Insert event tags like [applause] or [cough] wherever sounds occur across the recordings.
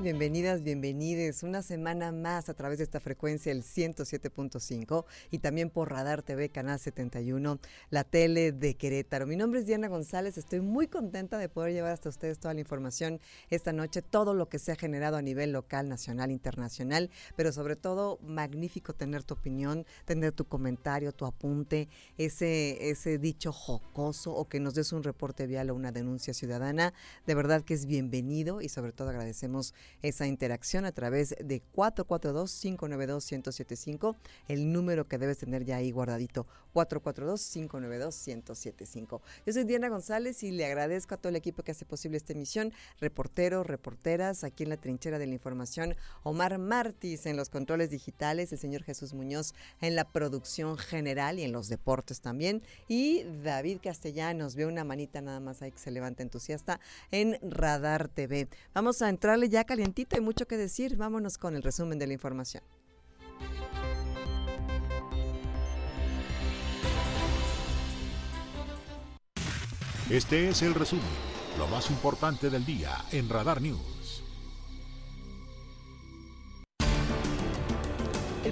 Bienvenidos, bienvenidas, bienvenides. Una semana más a través de esta frecuencia, el 107.5 y también por Radar TV, Canal 71, la tele de Querétaro. Mi nombre es Diana González, estoy muy contenta de poder llevar hasta ustedes toda la información esta noche, todo lo que se ha generado a nivel local, nacional, internacional, pero sobre todo magnífico tener tu opinión, tener tu comentario, tu apunte, ese, ese dicho jocoso o que nos des un reporte vial o una denuncia ciudadana. De verdad que es bienvenido y sobre todo agradecemos esa interacción a través de 442-592-1075, el número que debes tener ya ahí guardadito, 442-592-1075. Yo soy Diana González y le agradezco a todo el equipo que hace posible esta emisión, reporteros, reporteras, aquí en la trinchera de la información, Omar Martis en los controles digitales, el señor Jesús Muñoz en la producción general y en los deportes también, y David Castellanos, veo una manita nada más ahí que se levanta entusiasta en Radar TV. Vamos a entrarle ya calientito, hay mucho que decir. Vámonos con el resumen de la información. Este es el resumen, lo más importante del día en Radar News.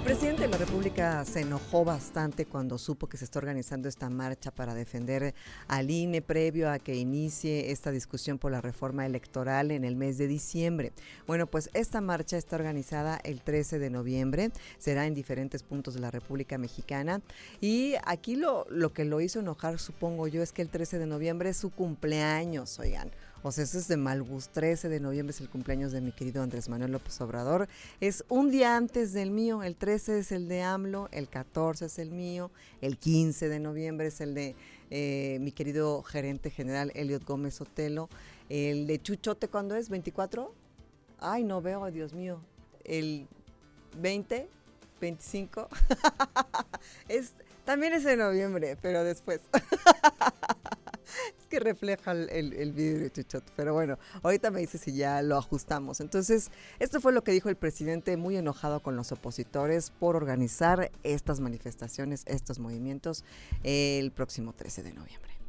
El presidente de la República se enojó bastante cuando supo que se está organizando esta marcha para defender al INE previo a que inicie esta discusión por la reforma electoral en el mes de diciembre. Bueno, pues esta marcha está organizada el 13 de noviembre, será en diferentes puntos de la República Mexicana y aquí lo, lo que lo hizo enojar, supongo yo, es que el 13 de noviembre es su cumpleaños, oigan. O sea, eso es de mal gusto. 13 de noviembre es el cumpleaños de mi querido Andrés Manuel López Obrador. Es un día antes del mío. El 13 es el de AMLO, el 14 es el mío, el 15 de noviembre es el de eh, mi querido gerente general Eliot Gómez Otelo. El de Chuchote, ¿cuándo es? ¿24? Ay, no veo, Dios mío. El 20, 25. [laughs] es, también es en noviembre, pero después. [laughs] [laughs] es que refleja el, el vidrio, chuchot. Pero bueno, ahorita me dice si ya lo ajustamos. Entonces, esto fue lo que dijo el presidente, muy enojado con los opositores por organizar estas manifestaciones, estos movimientos, el próximo 13 de noviembre.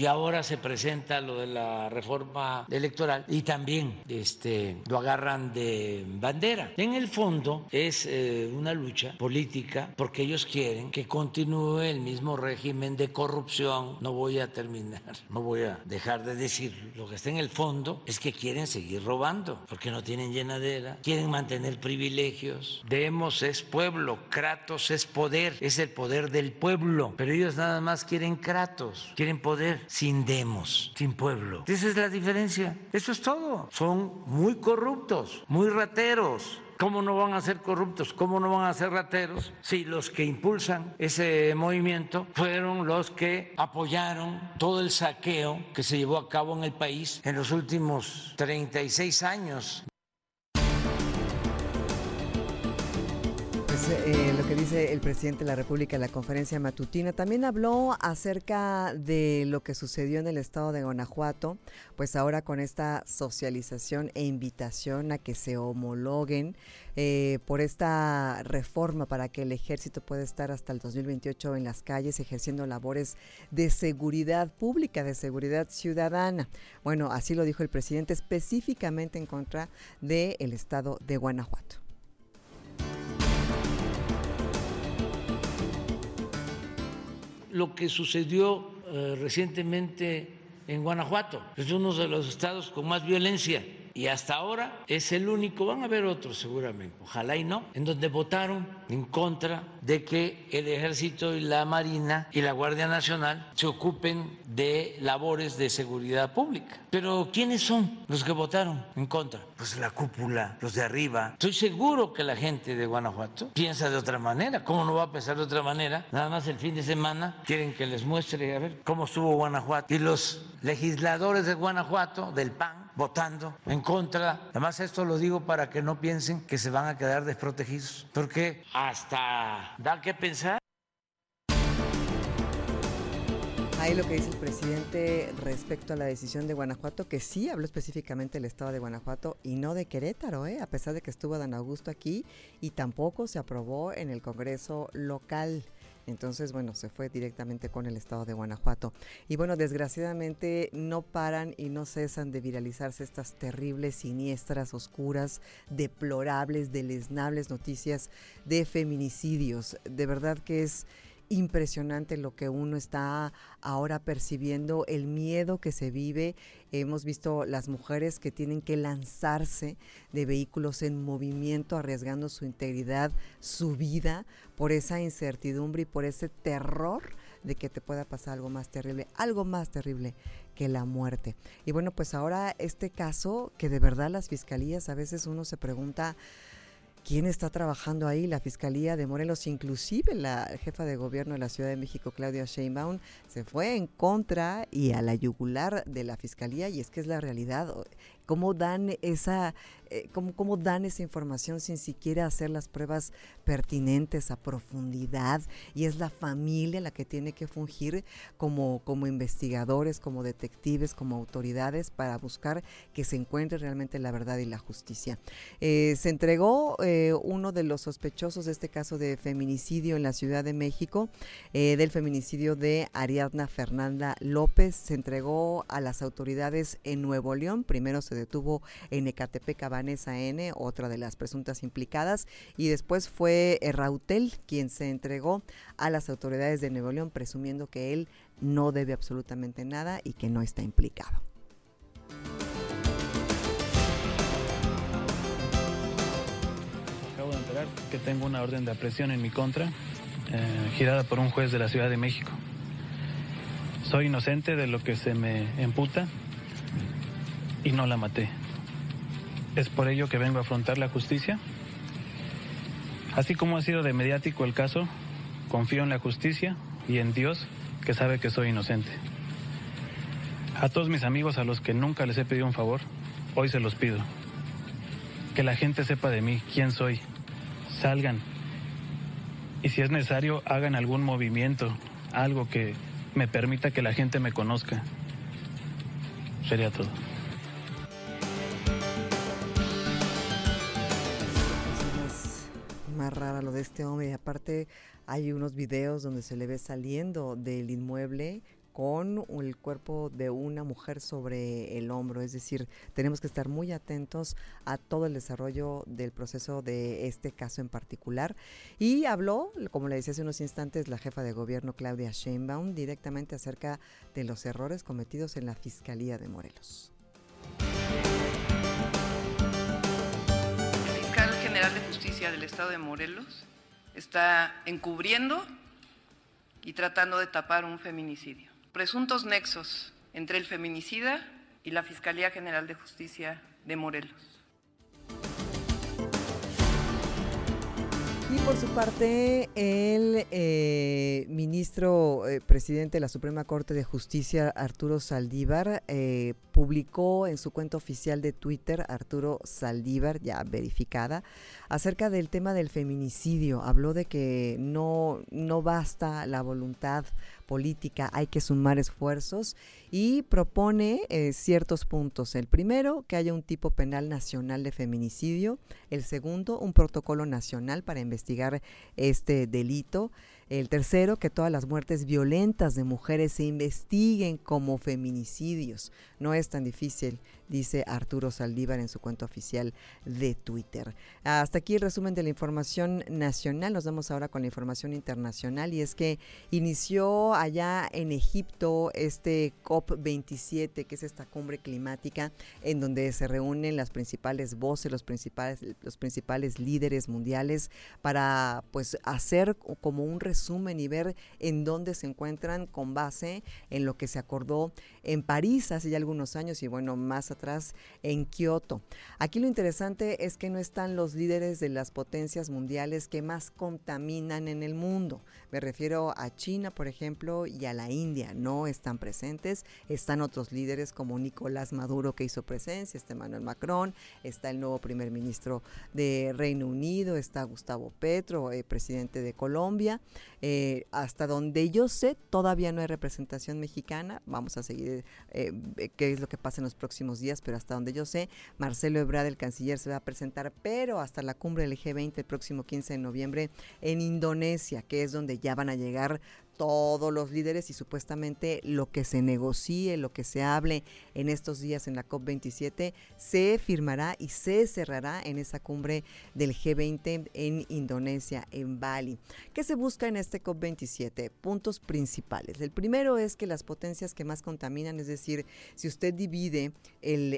Y ahora se presenta lo de la reforma electoral y también este, lo agarran de bandera. En el fondo es eh, una lucha política porque ellos quieren que continúe el mismo régimen de corrupción. No voy a terminar, [laughs] no voy a dejar de decir lo que está en el fondo es que quieren seguir robando porque no tienen llenadera, quieren mantener privilegios. Demos es pueblo, Kratos es poder, es el poder del pueblo, pero ellos nada más quieren Kratos, quieren poder sin demos, sin pueblo. Esa es la diferencia. Eso es todo. Son muy corruptos, muy rateros. ¿Cómo no van a ser corruptos? ¿Cómo no van a ser rateros? Si los que impulsan ese movimiento fueron los que apoyaron todo el saqueo que se llevó a cabo en el país en los últimos 36 años. Eh, lo que dice el presidente de la República en la conferencia matutina. También habló acerca de lo que sucedió en el estado de Guanajuato, pues ahora con esta socialización e invitación a que se homologuen eh, por esta reforma para que el ejército pueda estar hasta el 2028 en las calles ejerciendo labores de seguridad pública, de seguridad ciudadana. Bueno, así lo dijo el presidente específicamente en contra del estado de Guanajuato. Lo que sucedió eh, recientemente en Guanajuato. Es uno de los estados con más violencia y hasta ahora es el único, van a haber otros seguramente, ojalá y no, en donde votaron en contra de que el ejército y la marina y la Guardia Nacional se ocupen de labores de seguridad pública. Pero ¿quiénes son los que votaron en contra? Pues la cúpula, los de arriba. Estoy seguro que la gente de Guanajuato piensa de otra manera. ¿Cómo no va a pensar de otra manera? Nada más el fin de semana quieren que les muestre a ver cómo estuvo Guanajuato. Y los legisladores de Guanajuato, del PAN, votando en contra. Además, esto lo digo para que no piensen que se van a quedar desprotegidos, porque hasta da que pensar. Ahí lo que dice el presidente respecto a la decisión de Guanajuato, que sí habló específicamente del estado de Guanajuato y no de Querétaro, ¿eh? a pesar de que estuvo Dan Augusto aquí y tampoco se aprobó en el Congreso local. Entonces, bueno, se fue directamente con el estado de Guanajuato. Y bueno, desgraciadamente no paran y no cesan de viralizarse estas terribles, siniestras, oscuras, deplorables, deleznables noticias de feminicidios. De verdad que es impresionante lo que uno está ahora percibiendo, el miedo que se vive. Hemos visto las mujeres que tienen que lanzarse de vehículos en movimiento, arriesgando su integridad, su vida, por esa incertidumbre y por ese terror de que te pueda pasar algo más terrible, algo más terrible que la muerte. Y bueno, pues ahora este caso que de verdad las fiscalías a veces uno se pregunta, ¿Quién está trabajando ahí? La Fiscalía de Morelos, inclusive la jefa de gobierno de la Ciudad de México, Claudia Sheinbaum, se fue en contra y a la yugular de la Fiscalía y es que es la realidad. ¿Cómo dan esa eh, cómo, dan esa información sin siquiera hacer las pruebas pertinentes a profundidad y es la familia la que tiene que fungir como, como investigadores, como detectives, como autoridades para buscar que se encuentre realmente la verdad y la justicia. Eh, se entregó eh, uno de los sospechosos de este caso de feminicidio en la Ciudad de México, del feminicidio de Ariadna Fernanda López, se entregó a las autoridades en Nuevo León, primero se detuvo en Ecatepec, Vanessa N., otra de las presuntas implicadas, y después fue eh, Rautel quien se entregó a las autoridades de Nuevo León presumiendo que él no debe absolutamente nada y que no está implicado. Acabo de enterar que tengo una orden de aprehensión en mi contra, eh, girada por un juez de la Ciudad de México. Soy inocente de lo que se me imputa y no la maté. Es por ello que vengo a afrontar la justicia. Así como ha sido de mediático el caso, confío en la justicia y en Dios que sabe que soy inocente. A todos mis amigos a los que nunca les he pedido un favor, hoy se los pido. Que la gente sepa de mí, quién soy. Salgan. Y si es necesario, hagan algún movimiento, algo que me permita que la gente me conozca. Sería todo. Este hombre. Aparte hay unos videos donde se le ve saliendo del inmueble con el cuerpo de una mujer sobre el hombro. Es decir, tenemos que estar muy atentos a todo el desarrollo del proceso de este caso en particular. Y habló, como le decía hace unos instantes, la jefa de gobierno Claudia Sheinbaum directamente acerca de los errores cometidos en la Fiscalía de Morelos. de Justicia del Estado de Morelos está encubriendo y tratando de tapar un feminicidio. Presuntos nexos entre el feminicida y la Fiscalía General de Justicia de Morelos. Y por su parte, el eh, ministro eh, presidente de la Suprema Corte de Justicia, Arturo Saldívar, eh, publicó en su cuenta oficial de Twitter, Arturo Saldívar, ya verificada, acerca del tema del feminicidio. Habló de que no, no basta la voluntad política, hay que sumar esfuerzos y propone eh, ciertos puntos. El primero, que haya un tipo penal nacional de feminicidio. El segundo, un protocolo nacional para investigar este delito. El tercero, que todas las muertes violentas de mujeres se investiguen como feminicidios. No es tan difícil dice Arturo Saldívar en su cuenta oficial de Twitter. Hasta aquí el resumen de la información nacional. Nos vamos ahora con la información internacional y es que inició allá en Egipto este COP27, que es esta cumbre climática en donde se reúnen las principales voces, los principales, los principales líderes mundiales para pues hacer como un resumen y ver en dónde se encuentran con base en lo que se acordó en París hace ya algunos años y bueno, más atrás en Kioto. Aquí lo interesante es que no están los líderes de las potencias mundiales que más contaminan en el mundo. Me refiero a China, por ejemplo, y a la India. No están presentes. Están otros líderes como Nicolás Maduro que hizo presencia, está Emmanuel Macron, está el nuevo primer ministro de Reino Unido, está Gustavo Petro, eh, presidente de Colombia. Eh, hasta donde yo sé, todavía no hay representación mexicana. Vamos a seguir eh, qué es lo que pasa en los próximos pero hasta donde yo sé, Marcelo Ebrard, el canciller, se va a presentar, pero hasta la cumbre del G20 el próximo 15 de noviembre en Indonesia, que es donde ya van a llegar todos los líderes y supuestamente lo que se negocie, lo que se hable en estos días en la COP27, se firmará y se cerrará en esa cumbre del G20 en Indonesia, en Bali. ¿Qué se busca en este COP27? Puntos principales. El primero es que las potencias que más contaminan, es decir, si usted divide el,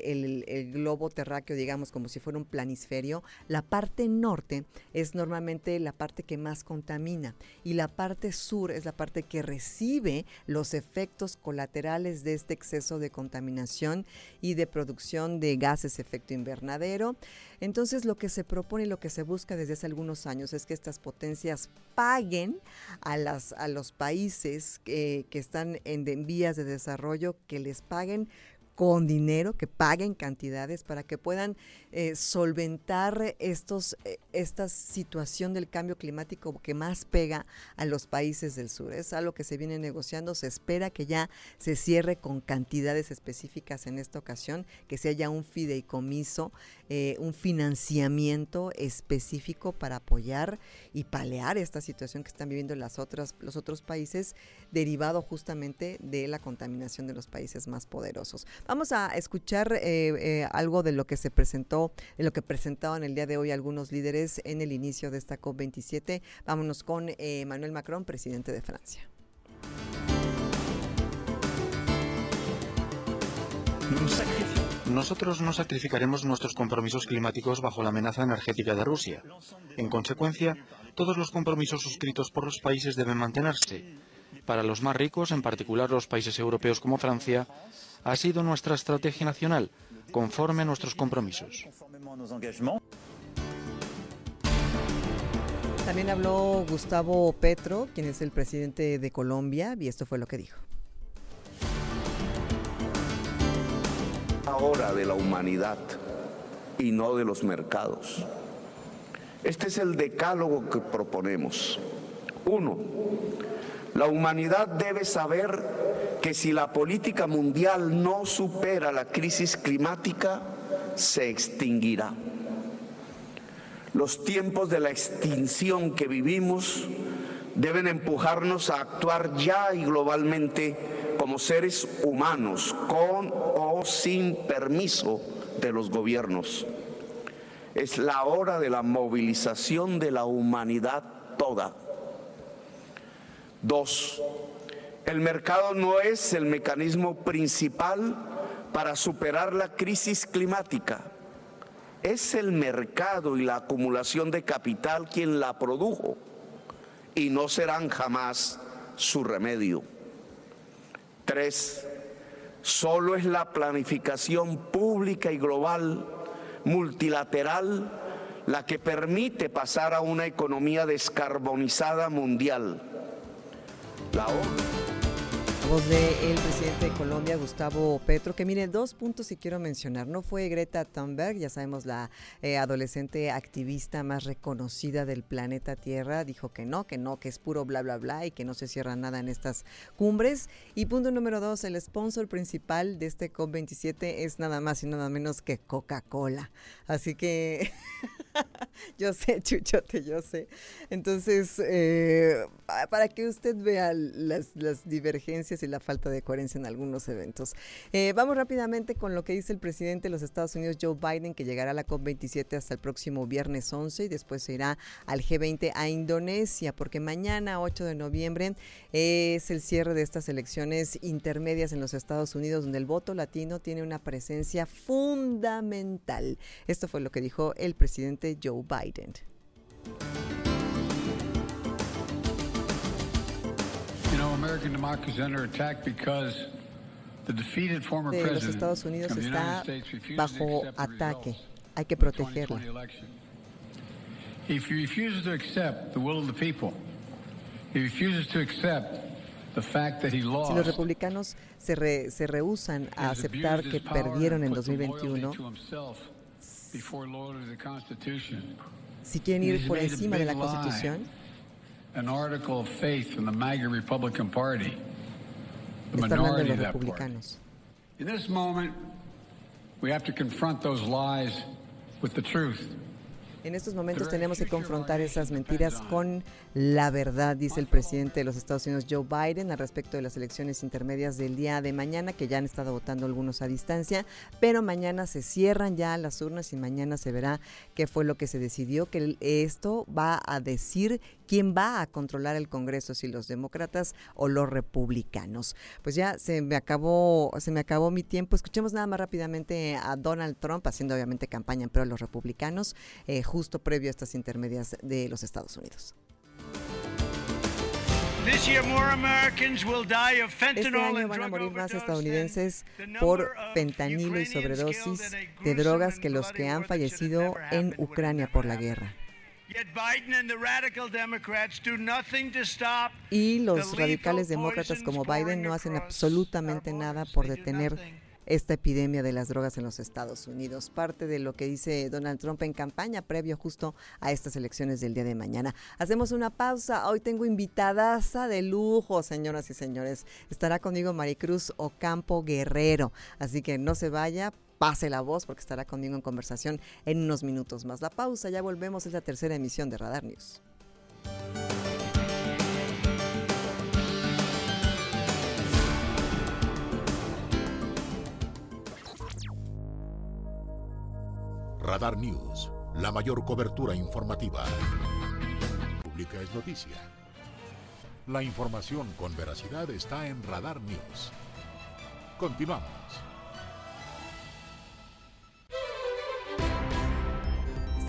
el globo terráqueo, digamos, como si fuera un planisferio, la parte norte es normalmente la parte que más contamina y la parte sur es la parte que recibe los efectos colaterales de este exceso de contaminación y de producción de gases efecto invernadero. Entonces lo que se propone y lo que se busca desde hace algunos años es que estas potencias paguen a, las, a los países que, están en, en vías de desarrollo, que les paguen con dinero, que paguen cantidades para que puedan eh, solventar estos, eh, esta situación del cambio climático que más pega a los países del sur. Es algo que se viene negociando, se espera que ya se cierre con cantidades específicas en esta ocasión, que se haya un fideicomiso, eh, un financiamiento específico para apoyar y palear esta situación que están viviendo las otras, los otros países, derivado justamente de la contaminación de los países más poderosos. Vamos a escuchar algo de lo que se presentó en lo que presentaban el día de hoy algunos líderes en el inicio de esta COP27. Vámonos con eh, Emmanuel Macron, presidente de Francia. Nosotros no sacrificaremos nuestros compromisos climáticos bajo la amenaza energética de Rusia. En consecuencia, todos los compromisos suscritos por los países deben mantenerse. Para los más ricos, en particular los países europeos como Francia, ha sido nuestra estrategia nacional conforme a nuestros compromisos. También habló Gustavo Petro, quien es el presidente de Colombia, y esto fue lo que dijo. Ahora de la humanidad y no de los mercados. Este es el decálogo que proponemos. Uno, la humanidad debe saber que si la política mundial no supera la crisis climática, se extinguirá. Los tiempos de la extinción que vivimos deben empujarnos a actuar ya y globalmente como seres humanos, con o sin permiso de los gobiernos. Es la hora de la movilización de la humanidad toda Dos, el mercado no es el mecanismo principal para superar la crisis climática. Es el mercado y la acumulación de capital quien la produjo y no serán jamás su remedio. Tres, solo es la planificación pública y global multilateral la que permite pasar a una economía descarbonizada mundial voz del presidente de Colombia, Gustavo Petro, que mire, dos puntos si quiero mencionar. No fue Greta Thunberg, ya sabemos, la eh, adolescente activista más reconocida del planeta Tierra, dijo que no, que no, que es puro bla, bla, bla y que no se cierra nada en estas cumbres. Y punto número dos, el sponsor principal de este COP27 es nada más y nada menos que Coca-Cola. Así que... [laughs] [laughs] yo sé, Chuchote, yo sé. Entonces, eh, para que usted vea las, divergencias y la falta de coherencia en algunos eventos. Eh, vamos rápidamente con lo que dice el presidente de los Estados Unidos, Joe Biden, que llegará a la COP27 hasta el próximo viernes 11 y después se irá al G20 a Indonesia, porque mañana, 8 de noviembre, es el cierre de estas elecciones intermedias en los Estados Unidos, donde el voto latino tiene una presencia fundamental. Esto fue lo que dijo el presidente Joe Biden. De los Estados Unidos está bajo ataque. Hay que protegerla. If he refuses to accept the will of the people, he refuses to accept the fact that he lost. Si los republicanos se, re, se a aceptar que perdieron en 2021, Si quieren ir por encima de la Constitución, an article of faith in the MAGA Republican Party, the minority of that party. In this moment, we have to confront those lies with the truth. En estos momentos tenemos que confrontar esas mentiras con la verdad, dice el presidente de los Estados Unidos, Joe Biden, al respecto de las elecciones intermedias del día de mañana, que ya han estado votando algunos a distancia, pero mañana se cierran ya las urnas y mañana se verá qué fue lo que se decidió, que esto va a decir quién va a controlar el Congreso, si los demócratas o los republicanos. Pues ya se me acabó, se me acabó mi tiempo. Escuchemos nada más rápidamente a Donald Trump haciendo obviamente campaña en pro de los republicanos, eh, justo previo a estas intermedias de los Estados Unidos. Este año van a morir más estadounidenses por fentanilo y sobredosis de drogas que los que han fallecido en Ucrania por la guerra. Y los radicales demócratas como Biden no hacen absolutamente nada por detener esta epidemia de las drogas en los Estados Unidos. Parte de lo que dice Donald Trump en campaña previo justo a estas elecciones del día de mañana. Hacemos una pausa. Hoy tengo invitadaza de lujo, señoras y señores. Estará conmigo Maricruz Ocampo Guerrero. Así que no se vaya, pase la voz porque estará conmigo en conversación en unos minutos más. La pausa, ya volvemos, es la tercera emisión de Radar News. Radar News, la mayor cobertura informativa. Pública es noticia. La información con veracidad está en Radar News. Continuamos.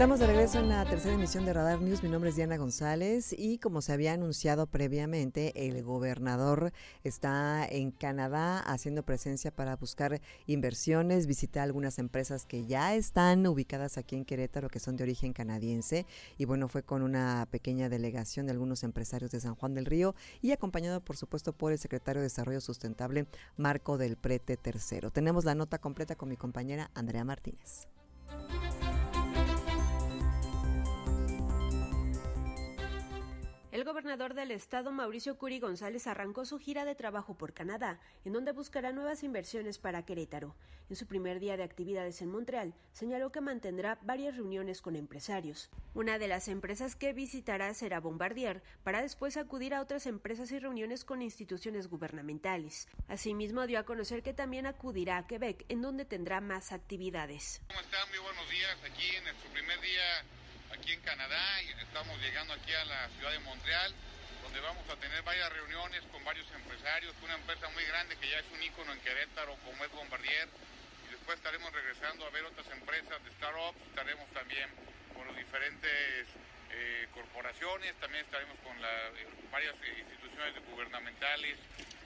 Estamos de regreso en la tercera emisión de Radar News. Mi nombre es Diana González y como se había anunciado previamente, el gobernador está en Canadá haciendo presencia para buscar inversiones, visitar algunas empresas que ya están ubicadas aquí en Querétaro, que son de origen canadiense. Y bueno, fue con una pequeña delegación de algunos empresarios de San Juan del Río y acompañado, por supuesto, por el secretario de Desarrollo Sustentable, Marco del Prete III. Tenemos la nota completa con mi compañera Andrea Martínez. El gobernador del estado, Mauricio Curi González, arrancó su gira de trabajo por Canadá, en donde buscará nuevas inversiones para Querétaro. En su primer día de actividades en Montreal, señaló que mantendrá varias reuniones con empresarios. Una de las empresas que visitará será Bombardier, para después acudir a otras empresas y reuniones con instituciones gubernamentales. Asimismo, dio a conocer que también acudirá a Quebec, en donde tendrá más actividades. ¿Cómo están? Muy buenos días. Aquí en nuestro primer día aquí en Canadá y estamos llegando aquí a la ciudad de Montreal, donde vamos a tener varias reuniones con varios empresarios, una empresa muy grande que ya es un ícono en Querétaro como es Bombardier, y después estaremos regresando a ver otras empresas de startups, estaremos también con los diferentes eh, corporaciones, también estaremos con eh, varias instituciones gubernamentales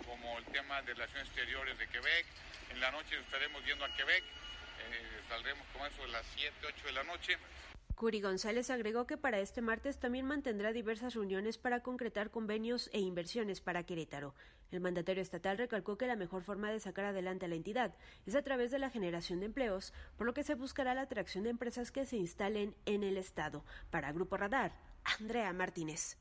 como el tema de relaciones exteriores de Quebec, en la noche estaremos yendo a Quebec, eh, saldremos con eso de las 7, 8 de la noche. Curi González agregó que para este martes también mantendrá diversas reuniones para concretar convenios e inversiones para Querétaro. El mandatario estatal recalcó que la mejor forma de sacar adelante a la entidad es a través de la generación de empleos, por lo que se buscará la atracción de empresas que se instalen en el estado. Para Grupo Radar, Andrea Martínez.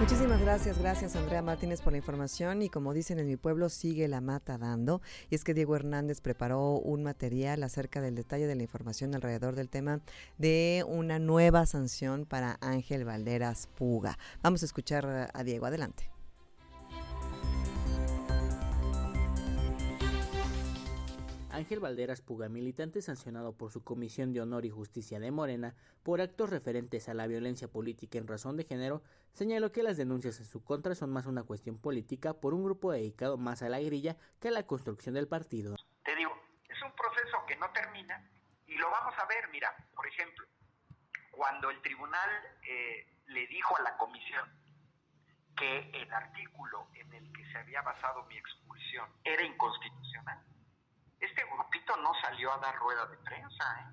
Muchísimas gracias, gracias Andrea Martínez por la información y como dicen en mi pueblo sigue la mata dando y es que Diego Hernández preparó un material acerca del detalle de la información alrededor del tema de una nueva sanción para Ángel Valderas Puga. Vamos a escuchar a Diego, adelante. Ángel Valderas Puga, militante sancionado por su Comisión de Honor y Justicia de Morena por actos referentes a la violencia política en razón de género, señaló que las denuncias en su contra son más una cuestión política por un grupo dedicado más a la grilla que a la construcción del partido. Te digo, es un proceso que no termina y lo vamos a ver, mira, por ejemplo, cuando el tribunal eh, le dijo a la comisión que el artículo en el que se había basado mi expulsión era inconstitucional, salió a dar rueda de prensa, ¿eh?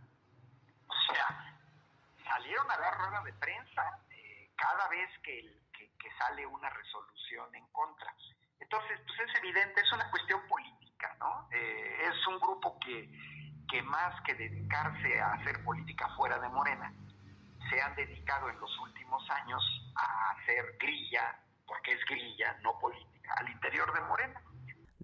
O sea, salieron a dar rueda de prensa eh, cada vez que, sale una resolución en contra. Entonces, pues es evidente, es una cuestión política, ¿no? Eh, es un grupo que, que más que dedicarse a hacer política fuera de Morena, se han dedicado en los últimos años a hacer grilla, porque es grilla, no política, al interior de Morena.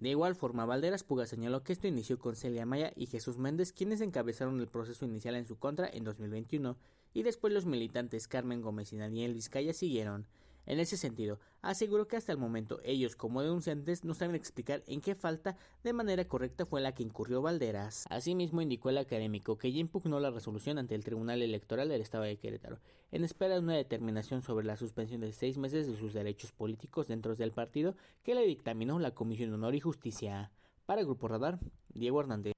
De igual forma, Valderas Puga señaló que esto inició con Celia Maya y Jesús Méndez, quienes encabezaron el proceso inicial en su contra en 2021, y después los militantes Carmen Gómez y Daniel Vizcaya siguieron. En ese sentido, aseguró que hasta el momento ellos como denunciantes no saben explicar en qué falta de manera correcta fue la que incurrió Valderas. Asimismo indicó el académico que ya impugnó la resolución ante el Tribunal Electoral del Estado de Querétaro, en espera de una determinación sobre la suspensión de seis meses de sus derechos políticos dentro del partido que le dictaminó la Comisión de Honor y Justicia. Para el Grupo Radar, Diego Hernández.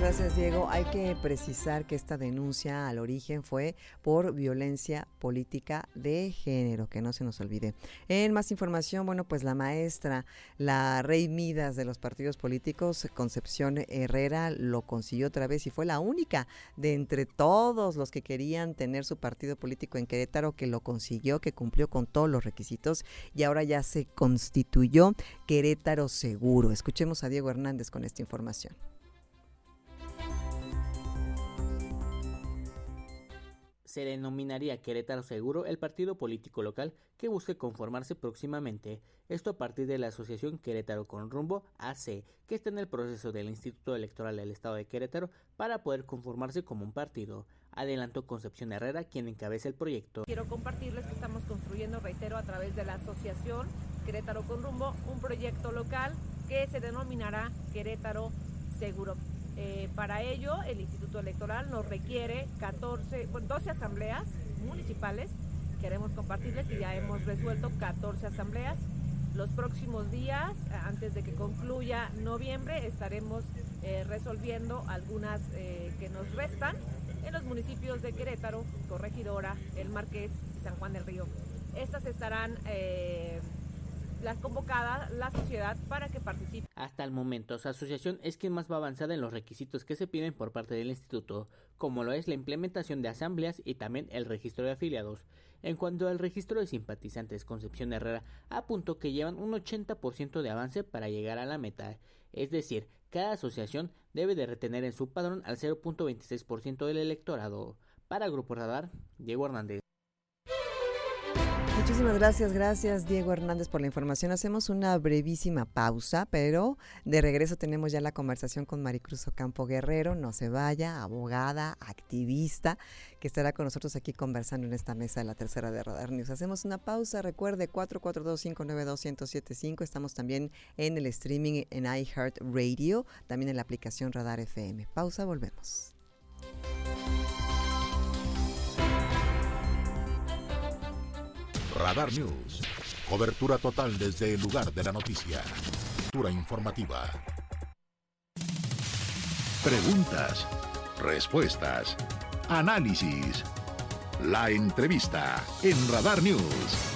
Gracias, Diego. Hay que precisar que esta denuncia al origen fue por violencia política de género, que no se nos olvide. En más información, bueno, pues la maestra, la rey Midas de los partidos políticos, Concepción Herrera, lo consiguió otra vez y fue la única de entre todos los que querían tener su partido político en Querétaro que lo consiguió, que cumplió con todos los requisitos y ahora ya se constituyó Querétaro Seguro. Escuchemos a Diego Hernández con esta información. Se denominaría Querétaro Seguro el partido político local que busque conformarse próximamente, esto a partir de la asociación Querétaro con Rumbo AC, que está en el proceso del Instituto Electoral del Estado de Querétaro para poder conformarse como un partido. Adelantó Concepción Herrera, quien encabeza el proyecto. Quiero compartirles que estamos construyendo, reitero, a través de la asociación Querétaro con Rumbo, un proyecto local que se denominará Querétaro Seguro. Eh, para ello, el Instituto Electoral nos requiere 14, 12 asambleas municipales. Queremos compartirles que ya hemos resuelto 14 asambleas. Los próximos días, antes de que concluya noviembre, estaremos eh, resolviendo algunas eh, que nos restan en los municipios de Querétaro, Corregidora, El Marqués y San Juan del Río. Estas estarán la convocada la sociedad para que participe. Hasta el momento, su asociación es quien más va avanzada en los requisitos que se piden por parte del instituto, como lo es la implementación de asambleas y también el registro de afiliados. En cuanto al registro de simpatizantes, Concepción Herrera apuntó que llevan un 80% de avance para llegar a la meta, es decir, cada asociación debe de retener en su padrón al 0.26% del electorado. Para Grupo Radar, Diego Hernández. Muchísimas gracias, gracias Diego Hernández por la información. Hacemos una brevísima pausa, pero de regreso tenemos ya la conversación con Maricruz Ocampo Guerrero, no se vaya, abogada, activista, que estará con nosotros aquí conversando en esta mesa de la tercera de Radar News. Hacemos una pausa, recuerde 442-592-1075, estamos también en el streaming en iHeartRadio, también en la aplicación Radar FM. Pausa, volvemos. Radar News. Cobertura total desde el lugar de la noticia. Cobertura informativa. Preguntas, respuestas, análisis. La entrevista en Radar News.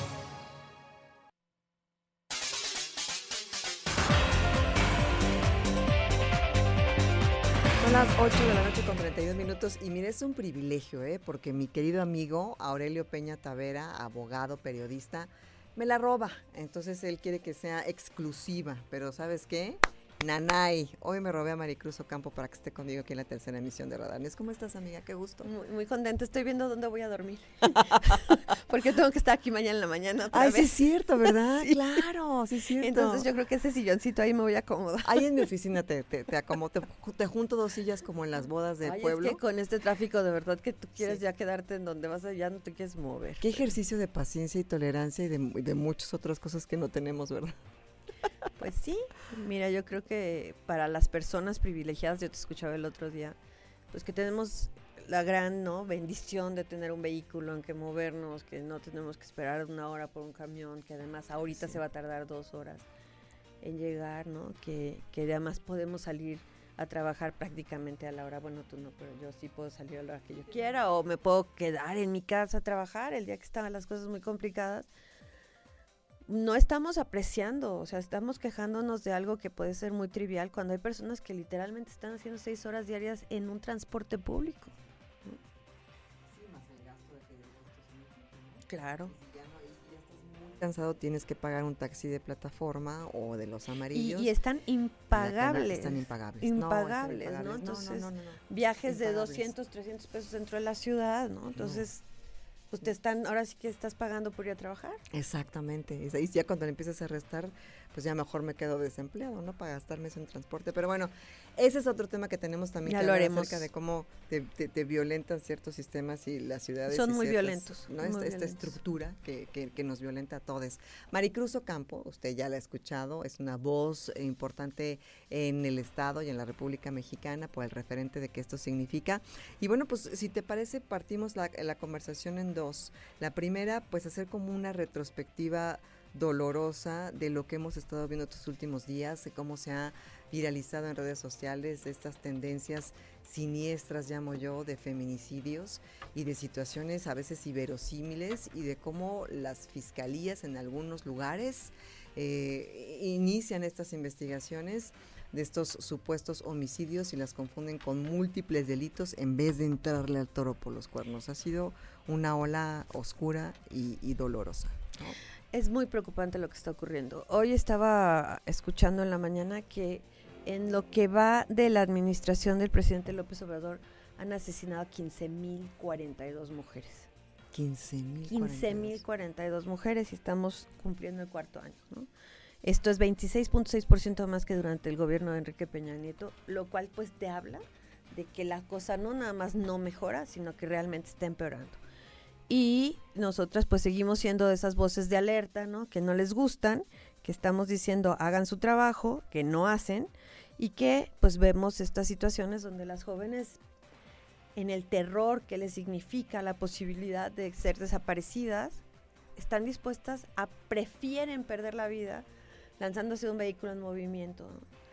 Las 8 de la noche con 32 minutos y mire, es un privilegio, ¿eh? porque mi querido amigo Aurelio Peña Tavera, abogado, periodista, me la roba. Entonces él quiere que sea exclusiva, pero ¿sabes qué? Nanay. Hoy me robé a Maricruz Ocampo para que esté conmigo aquí en la tercera emisión de Radanes. ¿Cómo estás, amiga? Qué gusto. Muy, muy contenta. Estoy viendo dónde voy a dormir. [laughs] Porque tengo que estar aquí mañana en la mañana otra Ay, vez. sí es cierto, ¿verdad? [laughs] Claro, sí es cierto. Entonces yo creo que ese silloncito ahí me voy a acomodar. Ahí en mi oficina te, te, te acomodo, te, te junto dos sillas como en las bodas del Ay, pueblo. Es que con este tráfico de verdad que tú quieres ya quedarte en donde vas a, ya no te quieres mover. Qué ejercicio de paciencia y tolerancia y de, y de muchas otras cosas que no tenemos, ¿verdad? Pues sí, mira, yo creo que para las personas privilegiadas, yo te escuchaba el otro día, pues que tenemos la gran ¿no? bendición de tener un vehículo en que movernos, que no tenemos que esperar una hora por un camión, que además ahorita se va a tardar dos horas en llegar, ¿no? Que, que además podemos salir a trabajar prácticamente a la hora, bueno, tú no, pero yo sí puedo salir a la hora que yo quiera o me puedo quedar en mi casa a trabajar el día que estaban las cosas muy complicadas no estamos apreciando, o sea, estamos quejándonos de algo que puede ser muy trivial cuando hay personas que literalmente están haciendo seis horas diarias en un transporte público. Claro. cansado tienes que pagar un taxi de plataforma o de los amarillos. Y, y están impagables. Están impagables. Impagables, no. Entonces, viajes de 200, 300 pesos dentro de la ciudad, ¿no? Entonces, pues te están, ahora sí que estás pagando por ir a trabajar. Exactamente. Y ya cuando le empiezas a restar, pues ya mejor me quedo desempleado, ¿no? Para gastarme eso en transporte. Pero bueno, ese es otro tema que tenemos también ya que lo hablar haremos. acerca de cómo te, te, te, violentan ciertos sistemas y las ciudades. Son muy ciertas, violentos. ¿no? muy esta, violentos. esta, estructura que, que, que, nos violenta a todos. Maricruz Ocampo, usted ya la ha escuchado, es una voz importante en el Estado y en la República Mexicana por el referente de qué esto significa. Y bueno, pues si te parece, partimos la, la conversación en dos. La primera, pues hacer como una retrospectiva dolorosa de lo que hemos estado viendo estos últimos días, de cómo se ha viralizado en redes sociales, estas tendencias siniestras, llamo yo, de feminicidios y de situaciones a veces inverosímiles y de cómo las fiscalías en algunos lugares eh, inician estas investigaciones de estos supuestos homicidios y las confunden con múltiples delitos en vez de entrarle al toro por los cuernos. Ha sido una ola oscura y, dolorosa. Es muy preocupante lo que está ocurriendo. Hoy estaba escuchando en la mañana que en lo que va de la administración del presidente López Obrador han asesinado a 15.042 mujeres. 15.042 15.042 mujeres y estamos cumpliendo el cuarto año. ¿no? Esto es 26.6% más que durante el gobierno de Enrique Peña Nieto, lo cual pues te habla de que la cosa no nada más no mejora, sino que realmente está empeorando. Y nosotras pues seguimos siendo de esas voces de alerta, ¿no? Que no les gustan, que estamos diciendo hagan su trabajo, que no hacen y que pues vemos estas situaciones donde las jóvenes en el terror que les significa la posibilidad de ser desaparecidas, están dispuestas a, prefieren perder la vida lanzándose de un vehículo en movimiento. ¿no?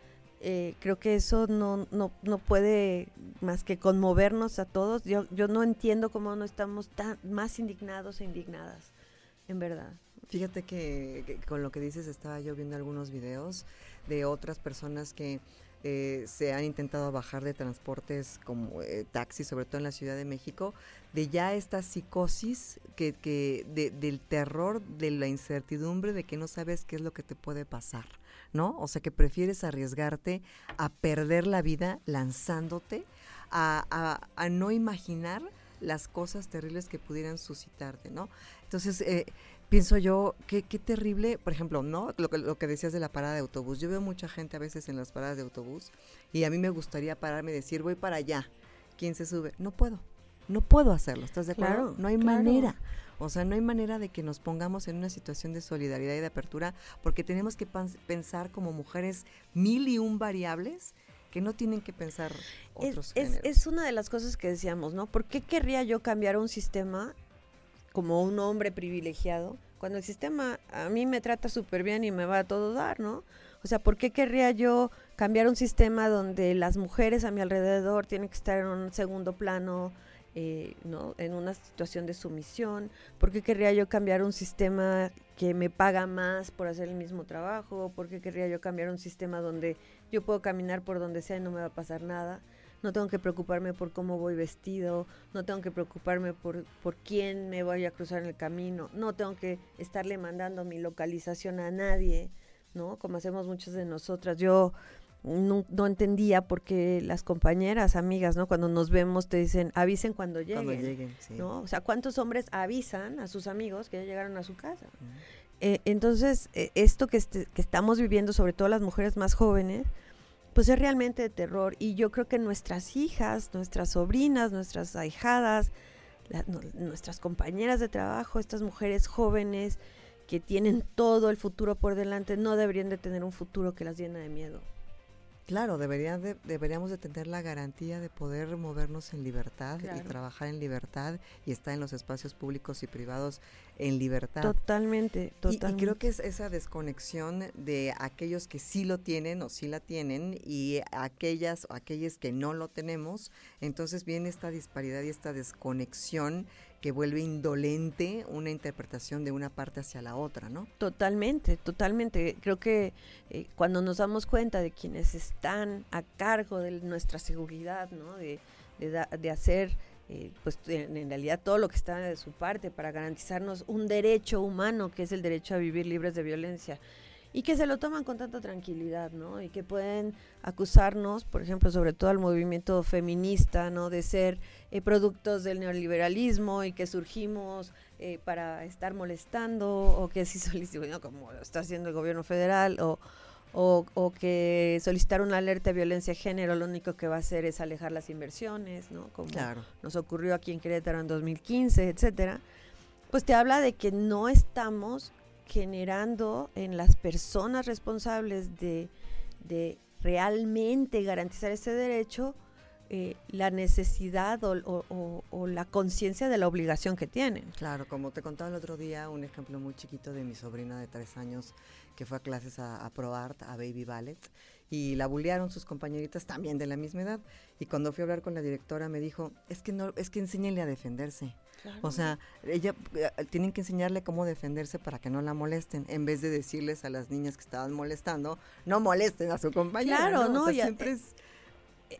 Eh, creo que eso no, no, no, puede más que conmovernos a todos. Yo, yo no entiendo cómo no estamos tan más indignados e indignadas, en verdad. Fíjate que, con lo que dices estaba yo viendo algunos videos de otras personas que eh, se han intentado bajar de transportes como eh, taxis, sobre todo en la Ciudad de México, de ya esta psicosis que, que de, del terror, de la incertidumbre, de que no sabes qué es lo que te puede pasar. ¿No? O sea, que prefieres arriesgarte a perder la vida lanzándote, a, a, a no imaginar las cosas terribles que pudieran suscitarte, ¿no? Entonces, eh, pienso yo, qué, qué terrible, por ejemplo, ¿no? Lo que, lo que decías de la parada de autobús. Yo veo mucha gente a veces en las paradas de autobús y a mí me gustaría pararme y decir, voy para allá. ¿Quién se sube? No puedo. No puedo hacerlo, ¿estás de acuerdo? Claro, no hay claro. manera. O sea, no hay manera de que nos pongamos en una situación de solidaridad y de apertura porque tenemos que pensar como mujeres mil y un variables que no tienen que pensar otros es, es, es, una de las cosas que decíamos, ¿no? ¿Por qué querría yo cambiar un sistema como un hombre privilegiado cuando el sistema a mí me trata súper bien y me va a todo dar, ¿no? O sea, ¿por qué querría yo cambiar un sistema donde las mujeres a mi alrededor tienen que estar en un segundo plano? Eh, ¿no? en una situación de sumisión, ¿por qué querría yo cambiar un sistema que me paga más por hacer el mismo trabajo? ¿Por qué querría yo cambiar un sistema donde yo puedo caminar por donde sea y no me va a pasar nada? No tengo que preocuparme por cómo voy vestido, no tengo que preocuparme por, por quién me voy a cruzar en el camino, no tengo que estarle mandando mi localización a nadie, ¿no? Como hacemos muchas de nosotras. Yo no, no entendía por qué las compañeras, amigas, ¿no? Cuando nos vemos te dicen, avisen cuando lleguen. Cuando lleguen, sí. ¿no? O sea, ¿cuántos hombres avisan a sus amigos que ya llegaron a su casa? Eh, entonces, eh, esto que, este- que estamos viviendo, sobre todo las mujeres más jóvenes, pues es realmente de terror. Y yo creo que nuestras hijas, nuestras sobrinas, nuestras ahijadas, la- no- nuestras compañeras de trabajo, estas mujeres jóvenes que tienen todo el futuro por delante, no deberían de tener un futuro que las llena de miedo. Claro, de- deberíamos de tener la garantía de poder movernos en libertad y trabajar en libertad y estar en los espacios públicos y privados en libertad. Totalmente, Y- Y, totalmente. creo que es esa desconexión de aquellos que sí lo tienen o sí la tienen y aquellas o aquellas que no lo tenemos. Entonces viene esta disparidad y esta desconexión que vuelve indolente una interpretación de una parte hacia la otra, ¿no? Totalmente, totalmente. Creo que eh, cuando nos damos cuenta de quienes están a cargo de nuestra seguridad, ¿no? de, de, hacer, eh, pues en realidad todo lo que está de su parte para garantizarnos un derecho humano, que es el derecho a vivir libres de violencia, y que se lo toman con tanta tranquilidad, ¿no? Y que pueden acusarnos, por ejemplo, sobre todo al movimiento feminista, ¿no? De ser eh, productos del neoliberalismo y que surgimos eh, para estar molestando o que si [laughs] solicitamos, como lo está haciendo el gobierno federal, o, o, o que solicitar una alerta de violencia de género lo único que va a hacer es alejar las inversiones, ¿no? Como Claro. nos ocurrió aquí en Querétaro en 2015, etcétera, pues te habla de que no estamos generando en las personas responsables de, de realmente garantizar ese derecho eh, la necesidad o, la conciencia de la obligación que tienen. Claro, como te contaba el otro día, un ejemplo muy chiquito de mi sobrina de tres años que fue a clases a, a ProArt, a Baby Ballet, y la bullearon sus compañeritas también de la misma edad. Y cuando fui a hablar con la directora me dijo, es que no, es que enséñenle a defenderse. O sea, ella eh, tienen que enseñarle cómo defenderse para que no la molesten, en vez de decirles a las niñas que estaban molestando, no molesten a su compañera. Claro, no, sea, ya- siempre eh, es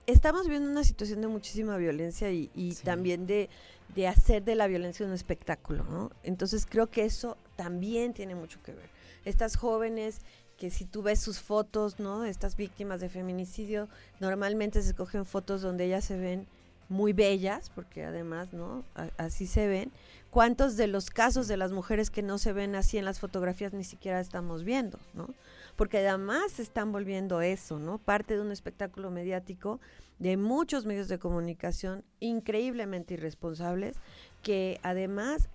Estamos viendo una situación de muchísima violencia y, y también de, de hacer de la violencia un espectáculo, ¿no? Entonces creo que eso también tiene mucho que ver. Estas jóvenes que si tú ves sus fotos, ¿no? Estas víctimas de feminicidio, normalmente se escogen fotos donde ellas se ven muy bellas, porque además, ¿no? Así se ven. ¿Cuántos de los casos de las mujeres que no se ven así en las fotografías ni siquiera estamos viendo, ¿no? Porque además se están volviendo eso, ¿no? Parte de un espectáculo mediático de muchos medios de comunicación increíblemente irresponsables que además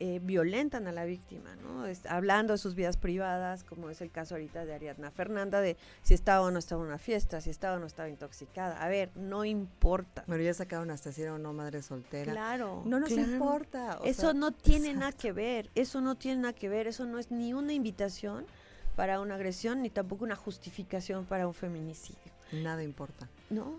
eh, violentan a la víctima, ¿no? Es- hablando de sus vidas privadas, como es el caso ahorita de Ariadna Fernanda, de si estaba o no estaba en una fiesta, si estaba o no estaba intoxicada. A ver, no importa. Bueno, ya sacaron hasta si era o no madre soltera. Claro. No nos claro. importa. Eso sea, no tiene nada que ver, eso no tiene nada que ver, eso no es ni una invitación para una agresión ni tampoco una justificación para un feminicidio. Nada importa. No,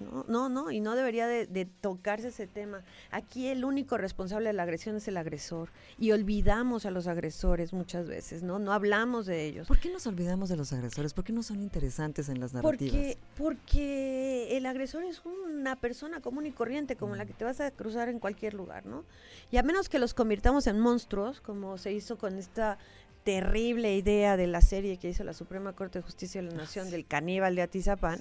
no, no, no, y no debería de, de tocarse ese tema. Aquí el único responsable de la agresión es el agresor y olvidamos a los agresores muchas veces, ¿no? No hablamos de ellos. ¿Por qué nos olvidamos de los agresores? ¿Por qué no son interesantes en las narrativas? Porque, porque el agresor es una persona común y corriente, como la que te vas a cruzar en cualquier lugar, ¿no? Y a menos que los convirtamos en monstruos, como se hizo con esta terrible idea de la serie que hizo la Suprema Corte de Justicia de la Nación del caníbal de Atizapán,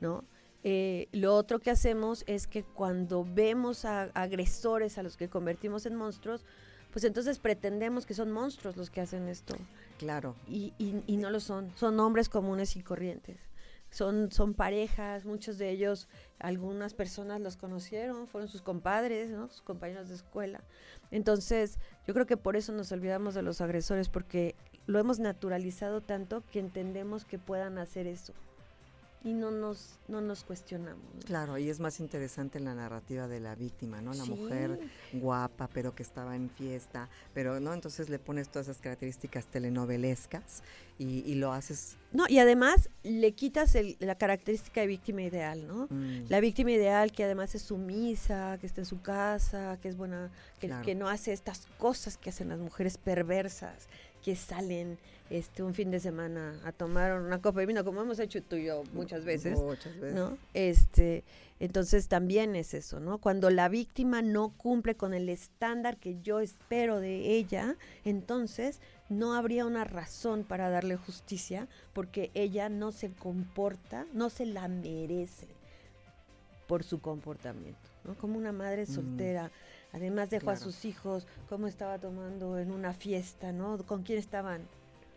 ¿no? Eh, lo otro que hacemos es que cuando vemos a agresores a los que convertimos en monstruos, pues entonces pretendemos que son monstruos los que hacen esto. Claro. Y, y- y no lo son, son hombres comunes y corrientes. Son, son parejas, muchos de ellos, algunas personas los conocieron, fueron sus compadres, ¿no? sus compañeros de escuela. Entonces, yo creo que por eso nos olvidamos de los agresores, porque lo hemos naturalizado tanto que entendemos que puedan hacer eso. Y no nos, no nos cuestionamos. ¿no? Claro, y es más interesante la narrativa de la víctima, ¿no? La Sí. mujer guapa, pero que estaba en fiesta, pero no, entonces le pones todas esas características telenovelescas y, y lo haces. No, y además le quitas el- la característica de víctima ideal, ¿no? Mm. La víctima ideal que además es sumisa, que está en su casa, que es buena, que, Claro. que no hace estas cosas que hacen las mujeres perversas, que salen este un fin de semana a tomar una copa de vino, como hemos hecho tú y yo muchas veces, Muchas veces. ¿no? Este, entonces también es eso, ¿no? Cuando la víctima no cumple con el estándar que yo espero de ella, entonces no habría una razón para darle justicia porque ella no se comporta, no se la merece por su comportamiento, ¿no? Como una madre Mm. Además dejó a sus hijos, cómo estaba tomando en una fiesta, ¿no? ¿Con quién estaban?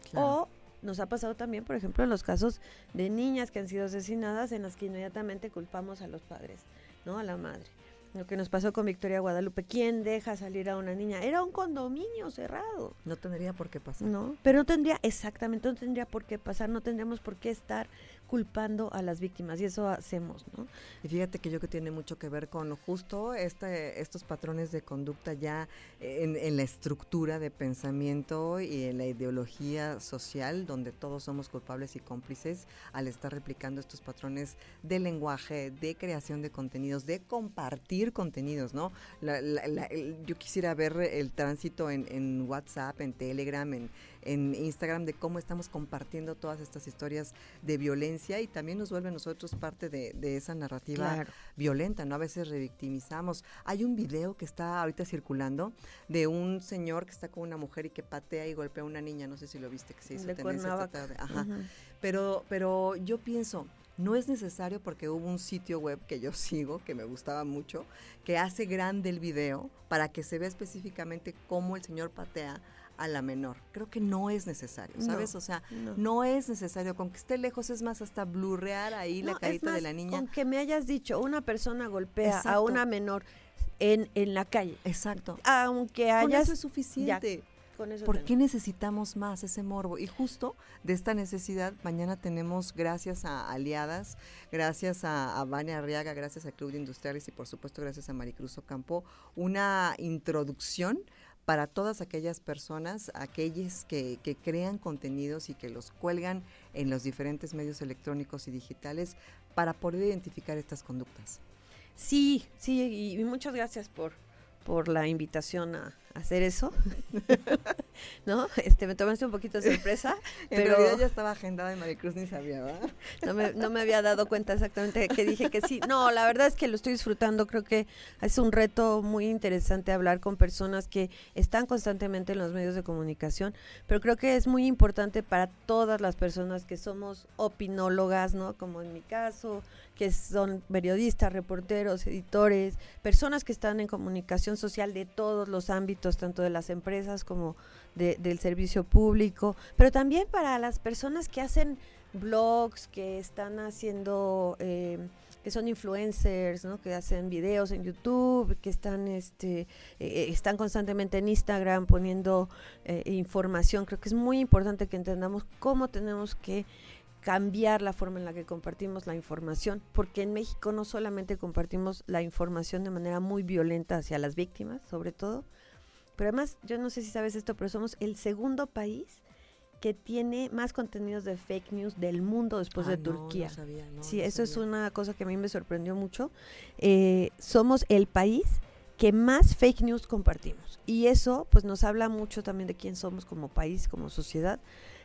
Claro. O nos ha pasado también, por ejemplo, en los casos de niñas que han sido asesinadas en las que inmediatamente culpamos a los padres, ¿no? A la madre. Lo que nos pasó con Victoria Guadalupe, ¿quién deja salir a una niña? Era un condominio cerrado. No tendría por qué pasar. No, pero no tendría, exactamente, no tendría por qué pasar, no tendríamos por qué estar culpando a las víctimas y eso hacemos, ¿no? Y fíjate que yo que tiene mucho que ver con justo este, estos patrones de conducta ya en, en la estructura de pensamiento y en la ideología social, donde todos somos culpables y cómplices al estar replicando estos patrones de lenguaje, de creación de contenidos, de compartir contenidos, ¿no? La- yo quisiera ver el tránsito en WhatsApp, en Telegram, en, en Instagram de cómo estamos compartiendo todas estas historias de violencia y también nos vuelve a nosotros parte de, de esa narrativa Claro. violenta, ¿no? A veces revictimizamos. Hay un video que está ahorita circulando de un señor que está con una mujer y que patea y golpea a una niña, no sé si lo viste, que se hizo De tendencia esta tarde. Ajá. Pero, pero yo pienso, no es necesario porque hubo un sitio web que yo [laughs] sigo, que me gustaba mucho, que hace grande el video para que se vea específicamente cómo el señor patea a la menor. Creo que no es necesario, No, ¿sabes? o sea, no. no. es necesario. Con que esté lejos es más hasta blurrear ahí No, la carita de la niña. Con que me hayas dicho, una persona golpea a Exacto. una menor en, en la calle. Exacto. Aunque Con hayas... eso es suficiente. Ya, ¿Por qué necesitamos más ese morbo? Y justo de esta necesidad, mañana tenemos, gracias a aliadas, gracias a, a Vania Arriaga, gracias a Club de Industriales y por supuesto gracias a Maricruz Ocampo, una introducción para todas aquellas personas, aquellas que, que crean contenidos y que los cuelgan en los diferentes medios electrónicos y digitales para poder identificar estas conductas. Sí, sí, y, y muchas gracias por, por la invitación a hacer eso. [laughs] ¿No? [laughs] Este, me tomaste un poquito de sorpresa, [laughs] En pero realidad ya estaba agendada y Maricruz ni sabía, ¿verdad? no me, no me había dado cuenta exactamente que dije que sí. No, la verdad es que lo estoy disfrutando. Creo que es un reto muy interesante hablar con personas que están constantemente en los medios de comunicación, pero creo que es muy importante para todas las personas que somos opinólogas, ¿no? Como en mi caso, que son periodistas, reporteros, editores, personas que están en comunicación social de todos los ámbitos, tanto de las empresas como de- del servicio público, pero también para las personas que hacen blogs, que están haciendo, eh, que son influencers, ¿no? que hacen videos en YouTube, que están, este, eh, están constantemente en Instagram poniendo eh, información. Creo que es muy importante que entendamos cómo tenemos que cambiar la forma en la que compartimos la información, porque en México no solamente compartimos la información de manera muy violenta hacia las víctimas, sobre todo, pero además, yo no sé si sabes esto, pero somos el segundo país que tiene más contenidos de fake news del mundo después de Turquía. no sabía, no, sí, eso es una cosa que a mí me sorprendió mucho. Eh, somos el país que más fake news compartimos. Y eso pues nos habla mucho también de quién somos como país, como sociedad.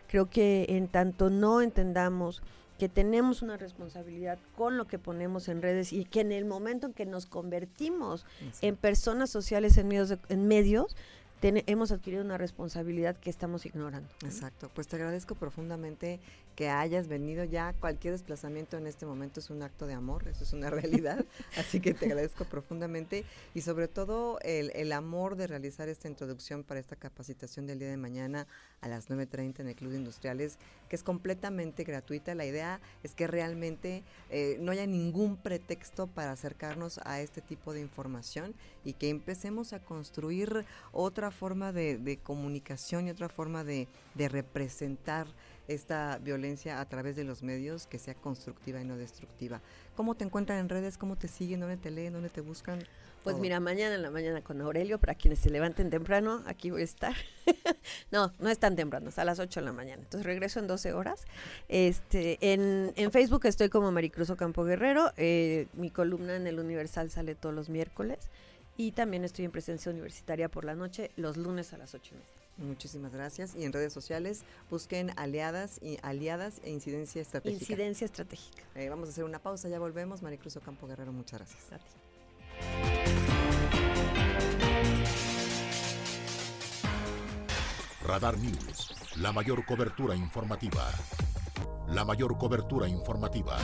Creo que en tanto no entendamos que tenemos una responsabilidad con lo que ponemos en redes y que en el momento en que nos convertimos en personas sociales en medios, de- en medios ten- hemos adquirido una responsabilidad que estamos ignorando. ¿no? Exacto, pues te agradezco profundamente que hayas venido ya. Cualquier desplazamiento en este momento es un acto de amor, eso es una realidad. [laughs] Así que te agradezco profundamente y sobre todo el, el amor de realizar esta introducción para esta capacitación del día de mañana a las 9.30 en el Club de Industriales, que es completamente gratuita. La idea es que realmente eh, no haya ningún pretexto para acercarnos a este tipo de información y que empecemos a construir otra forma de, de comunicación y otra forma de, de representar esta violencia a través de los medios que sea constructiva y no destructiva. ¿Cómo te encuentran en redes? ¿Cómo te siguen? ¿Dónde te leen? ¿Dónde te buscan? Pues Todo. mira, mañana en la mañana con Aurelio, para quienes se levanten temprano, aquí voy a estar. [laughs] no, no es tan temprano, es a las 8 de la mañana. Entonces regreso en 12 horas. Este, en, en Facebook estoy como Maricruz Ocampo Guerrero. eh, mi columna en el Universal sale todos los miércoles. Y también estoy en presencia universitaria por la noche, los lunes a las 8 y media. Muchísimas gracias. Y en redes sociales busquen aliadas y aliadas e incidencia estratégica. Incidencia estratégica. Eh, vamos a hacer una pausa, ya volvemos. Maricruz Ocampo Guerrero, muchas gracias. A ti. Radar News, la mayor cobertura informativa. La mayor cobertura informativa.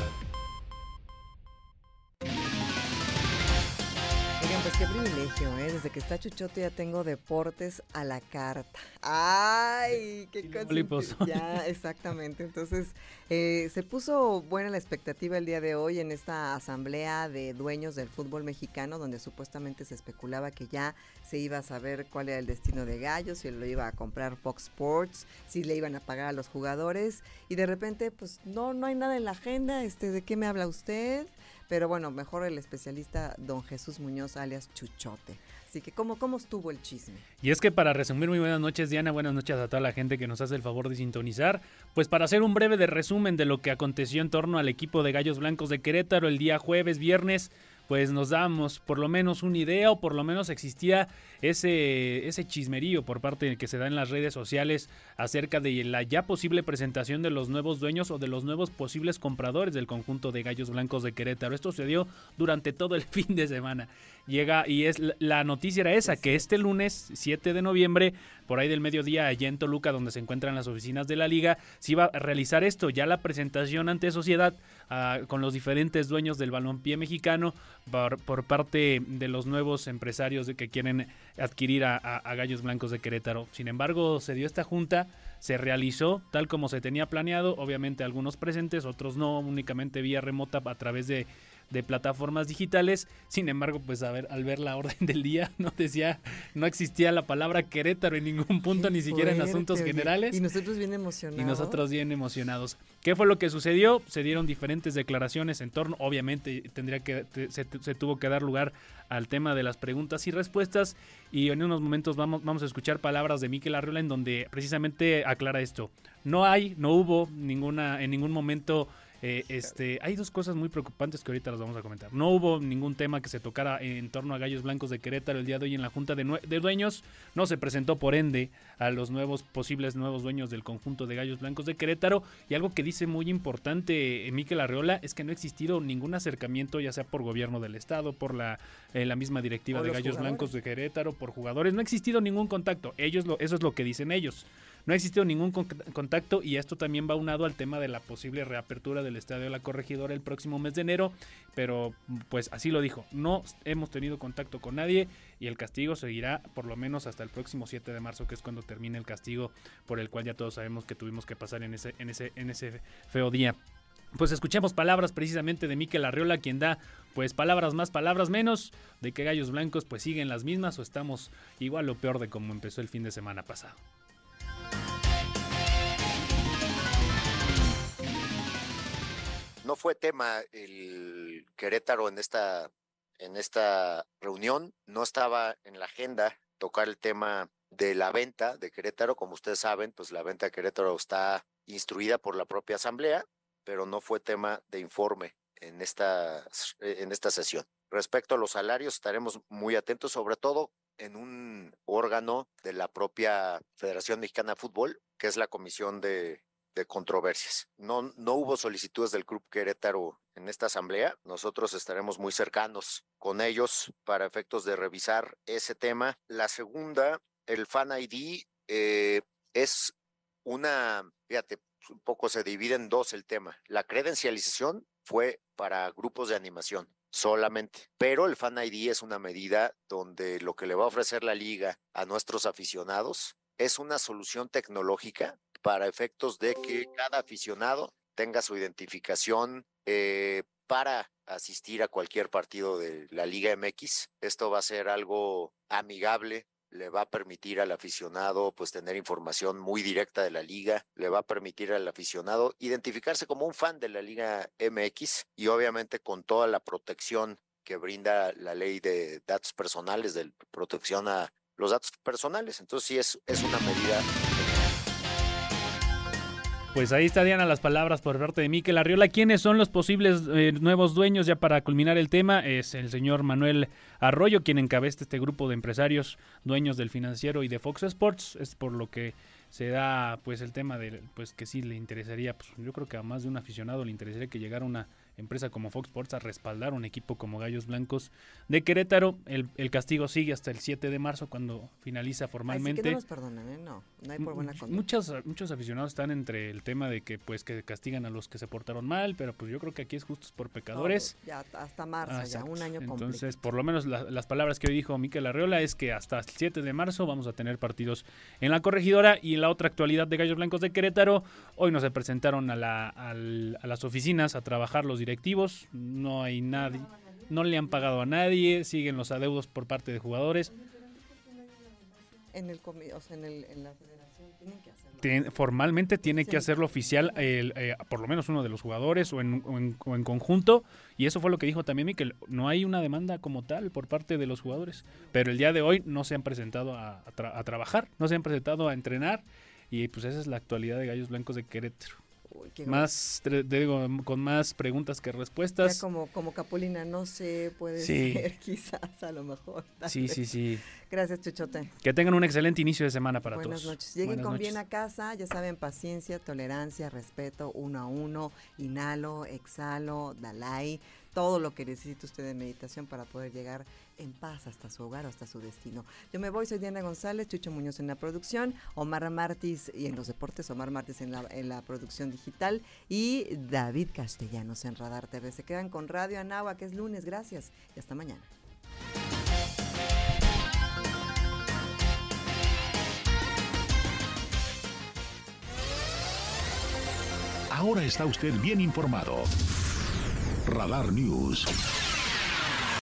Qué privilegio, ¿eh? Desde que está Chuchote ya tengo deportes a la carta. ¡Ay! ¡Qué cosa! Ya, exactamente. Entonces, eh, se puso buena la expectativa el día de hoy en esta asamblea de dueños del fútbol mexicano, donde supuestamente se especulaba que ya se iba a saber cuál era el destino de Gallo, si lo iba a comprar Fox Sports, si le iban a pagar a los jugadores. Y de repente, pues no, no hay nada en la agenda. Este, ¿De qué me habla usted? Pero bueno, mejor el especialista don Jesús Muñoz, alias Chuchote. Así que, ¿cómo, ¿cómo estuvo el chisme? Y es que para resumir, muy buenas noches, Diana, buenas noches a toda la gente que nos hace el favor de sintonizar. Pues para hacer un breve de resumen de lo que aconteció en torno al equipo de Gallos Blancos de Querétaro el día jueves, viernes, pues nos damos por lo menos una idea o por lo menos existía ese, ese chismerío por parte que se da en las redes sociales acerca de la ya posible presentación de los nuevos dueños o de los nuevos posibles compradores del conjunto de Gallos Blancos de Querétaro. Esto se dio durante todo el [laughs] fin de semana. Llega y es la noticia era esa, que este lunes 7 de noviembre, por ahí del mediodía, allá en Toluca, donde se encuentran las oficinas de la liga, se iba a realizar esto, ya la presentación ante sociedad ah, con los diferentes dueños del balompié mexicano por, parte de los nuevos empresarios que quieren adquirir a, Gallos Blancos de Querétaro. Sin embargo, se dio esta junta, se realizó tal como se tenía planeado, obviamente algunos presentes, otros no, únicamente vía remota a través de de plataformas digitales. Sin embargo, pues a ver, al ver la orden del día, [laughs] no decía, no existía la palabra Querétaro en ningún punto, ni siquiera en asuntos generales. Y nosotros bien emocionados. Y nosotros bien emocionados. ¿Qué fue lo que sucedió? Se dieron diferentes declaraciones en torno, obviamente tendría que, se, tuvo que dar lugar al tema de las preguntas y respuestas. Y en unos momentos vamos, vamos a escuchar palabras de Miquel Arriola en donde precisamente aclara esto. No hay, no hubo ninguna, en ningún momento eh, este, hay dos cosas muy preocupantes que ahorita las vamos a comentar. No hubo ningún tema que se tocara en torno a Gallos Blancos de Querétaro el día de hoy en la Junta de, Dueños. No se presentó, por ende, a los nuevos posibles nuevos dueños del conjunto de Gallos Blancos de Querétaro. Y algo que dice muy importante eh, Miquel Arreola es que no ha existido ningún acercamiento, ya sea por gobierno del Estado, por la, eh, la misma directiva de Gallos Blancos de Querétaro, por jugadores. No ha existido ningún contacto. Ellos lo, eso es lo que dicen ellos. No ha existido ningún contacto y esto también va unado al tema de la posible reapertura del Estadio de la Corregidora el próximo mes de enero, pero pues así lo dijo, no hemos tenido contacto con nadie y el castigo seguirá por lo menos hasta el próximo 7 de marzo, que es cuando termine el castigo por el cual ya todos sabemos que tuvimos que pasar en ese, en ese, en ese feo día. Pues escuchemos palabras precisamente de Miquel Arriola, quien da pues palabras más, palabras menos, de que Gallos Blancos pues siguen las mismas o estamos igual o peor de como empezó el fin de semana pasado. No fue tema el Querétaro en esta, en esta reunión, no estaba en la agenda tocar el tema de la venta de Querétaro, como ustedes saben, pues la venta de Querétaro está instruida por la propia asamblea, pero no fue tema de informe en esta, en esta sesión. Respecto a los salarios, estaremos muy atentos, sobre todo en un órgano de la propia Federación Mexicana de Fútbol, que es la Comisión de de controversias. No, no hubo solicitudes del Club Querétaro en esta asamblea. Nosotros estaremos muy cercanos con ellos para efectos de revisar ese tema. La segunda, el Fan ID, eh, es una, fíjate, un poco se divide en dos el tema. La credencialización fue para grupos de animación solamente. Pero el Fan ID es una medida donde lo que le va a ofrecer la liga a nuestros aficionados es una solución tecnológica para efectos de que cada aficionado tenga su identificación eh, para asistir a cualquier partido de la Liga MX. Esto va a ser algo amigable, le va a permitir al aficionado pues tener información muy directa de la liga, le va a permitir al aficionado identificarse como un fan de la Liga MX y obviamente con toda la protección que brinda la ley de datos personales, de protección a los datos personales. Entonces sí es, es una medida Pues ahí está Diana las palabras por parte de Miquel Arriola. ¿Quiénes son los posibles eh, nuevos dueños ya para culminar el tema? Es el señor Manuel Arroyo quien encabeza este grupo de empresarios dueños del financiero y de Fox Sports. Es por lo que se da pues el tema de pues que sí le interesaría, pues yo creo que a más de un aficionado le interesaría que llegara una empresa como Fox Sports a respaldar un equipo como Gallos Blancos de Querétaro. El, el castigo sigue hasta el 7 de marzo cuando finaliza formalmente. Ay, que no los ¿eh? no, no hay por buena conducta. Muchos, muchos aficionados están entre el tema de que pues que castigan a los que se portaron mal, pero pues yo creo que aquí es justos por pecadores. ya hasta marzo, ya un año completo. Entonces, por lo menos las palabras que hoy dijo Miquel Arreola es que hasta el 7 de marzo vamos a tener partidos en la corregidora y en la otra actualidad de Gallos Blancos de Querétaro. Hoy nos se presentaron a, la, a las oficinas a trabajar los directivos, no hay nadie, no le han pagado a nadie, siguen los adeudos por parte de jugadores. En, el, o sea, en, el, en la federación tienen que hacerlo. formalmente tiene que hacerlo oficial el, eh, por lo menos uno de los jugadores o en, o en, o en conjunto y eso fue lo que dijo también Miquel, no hay una demanda como tal por parte de los jugadores, pero el día de hoy no se han presentado a, a, tra a trabajar, no se han presentado a entrenar y pues esa es la actualidad de Gallos Blancos de Querétaro más digo, con más preguntas que respuestas. Ya como, como Capulina, no sé, puede ser [laughs] quizás a lo mejor. Sí, sí, sí. Gracias, Chuchote. Que tengan un excelente inicio de semana para todos. Buenas noches. Lleguen con bien a casa, ya saben, paciencia, tolerancia, respeto, uno a uno, inhalo, exhalo, dalai, todo lo que necesite usted de meditación para poder llegar en paz hasta su hogar o hasta su destino. Yo me voy, soy Diana González, Chucho Muñoz en la producción, Omar Martis y en los deportes, Omar Martis en la, en la producción digital y David Castellanos en Radar TV. Se quedan con Radio Anagua, que es lunes. Gracias y hasta mañana. Ahora está usted bien informado. Radar News